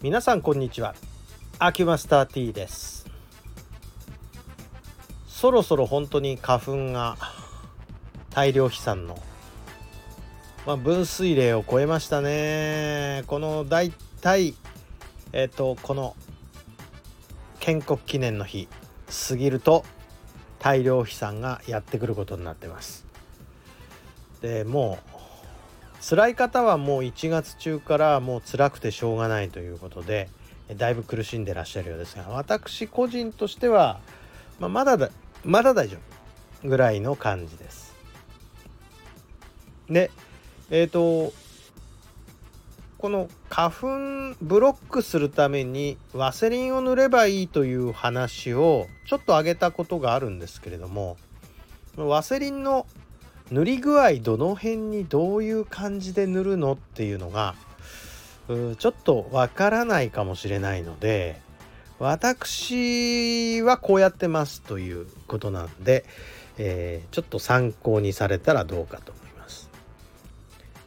皆さんこんにちは。アキュマスター T です。そろそろ本当に花粉が大量飛散の、まあ、分水嶺を超えましたね。この大体えっ、ー、とこの建国記念の日過ぎると大量飛散がやってくることになってます。でもう辛い方はもう1月中からもう辛くてしょうがないということでだいぶ苦しんでらっしゃるようですが私個人としては、まあ、まだだまだ大丈夫ぐらいの感じです。でえっ、ー、とこの花粉ブロックするためにワセリンを塗ればいいという話をちょっと挙げたことがあるんですけれどもワセリンの塗り具合どの辺にどういう感じで塗るのっていうのがちょっとわからないかもしれないので私はこうやってますということなんで、えー、ちょっと参考にされたらどうかと思います。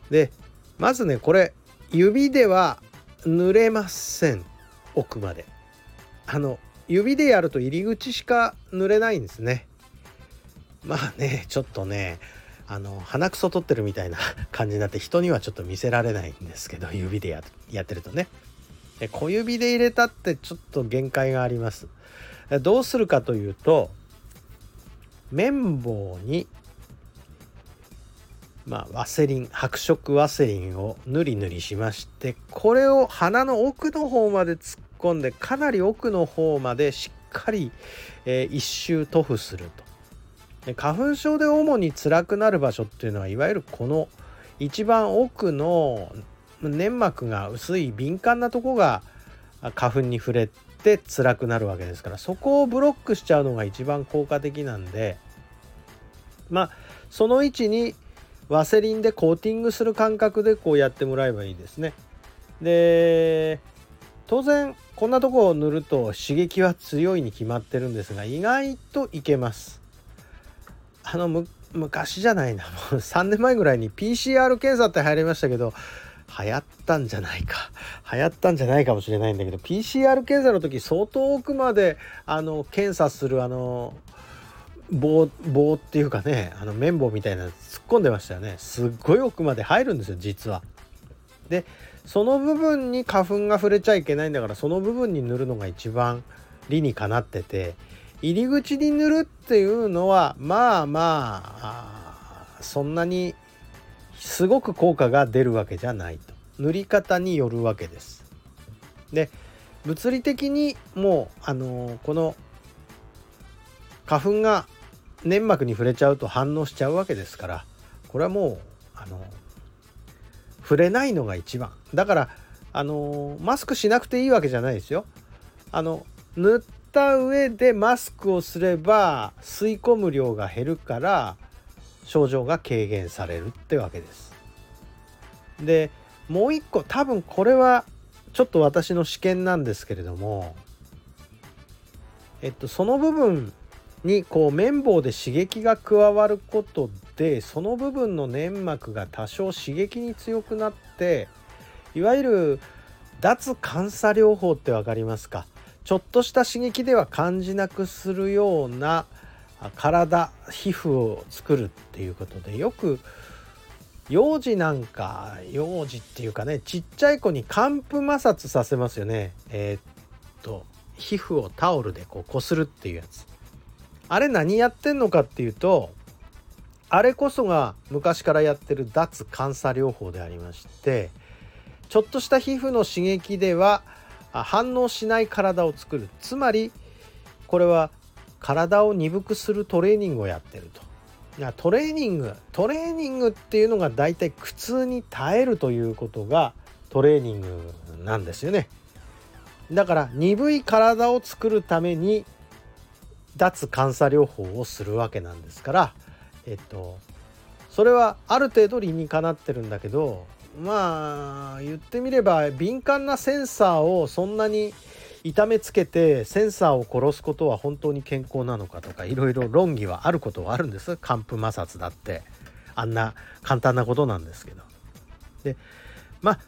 でまずねこれ指では塗れません奥まで。あの指でやると入り口しか塗れないんですね。まあねちょっとねあの鼻くそ取ってるみたいな 感じになって人にはちょっと見せられないんですけど 指でやってるとね。で小指で入れたってちょっと限界があります。どうするかというと綿棒にまあワセリン白色ワセリンをぬりぬりしましてこれを鼻の奥の方まで突っ込んでかなり奥の方までしっかり、えー、一周塗布すると。花粉症で主に辛くなる場所っていうのはいわゆるこの一番奥の粘膜が薄い敏感なとこが花粉に触れて辛くなるわけですからそこをブロックしちゃうのが一番効果的なんでまあその位置にワセリンでコーティングする感覚でこうやってもらえばいいですね。で当然こんなとこを塗ると刺激は強いに決まってるんですが意外といけます。あの昔じゃないな。もう3年前ぐらいに PCR 検査って入りましたけど流行ったんじゃないか。流行ったんじゃないかもしれないんだけど PCR 検査の時相当奥まであの検査するあの棒棒っていうかねあの綿棒みたいなの突っ込んでましたよね。すっごい奥まで入るんですよ実は。でその部分に花粉が触れちゃいけないんだからその部分に塗るのが一番理にかなってて入り口に塗るっていうのはまあまあそんなにすごく効果が出るわけじゃないと塗り方によるわけです。で物理的にもうあのこの花粉が粘膜に触れちゃうと反応しちゃうわけですからこれはもうあの触れないのが一番だからあのマスクしなくていいわけじゃないですよ。あの塗った上でマスクをすれば吸い込む量が減るから症状が軽減されるってわけです。でもう一個多分これはちょっと私の試験なんですけれどもえっとその部分にこう綿棒で刺激が加わることでその部分の粘膜が多少刺激に強くなっていわゆる脱感作療法って分かりますか？ちょっとした刺激では感じなくするような体皮膚を作るっていうことでよく幼児なんか幼児っていうかねちっちゃい子に寒風摩擦させますよね。えー、っと皮膚をタオルでこうこするっていうやつ。あれ何やってんのかっていうとあれこそが昔からやってる脱感作療法でありましてちょっとした皮膚の刺激では反応しない体を作るつまりこれは体を鈍くするトレーニングをやってると。いやトレーニングトレーニングっていうのが大体苦痛に耐えるということがトレーニングなんですよね。だから鈍い体を作るために脱感作療法をするわけなんですからえっとそれはある程度理にかなってるんだけどまあ言ってみれば敏感なセンサーをそんなに痛めつけてセンサーを殺すことは本当に健康なのかとかいろいろ論議はあることはあるんです寒風摩擦だってあんな簡単なことなんですけど。でまあ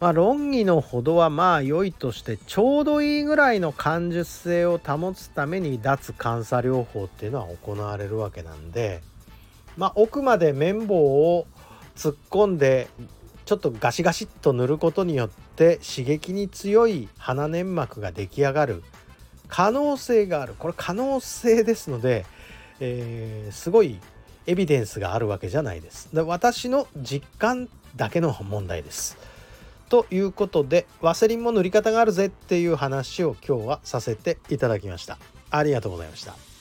まあ、論議のほどはまあ良いとしてちょうどいいぐらいの感受性を保つために脱監査療法っていうのは行われるわけなんで、まあ、奥まで綿棒を突っ込んでちょっとガシガシっと塗ることによって刺激に強い鼻粘膜が出来上がる可能性があるこれ可能性ですので、えー、すごいエビデンスがあるわけじゃないです。で私の実感だけの問題です。ということでワセリンも塗り方があるぜっていう話を今日はさせていただきました。ありがとうございました。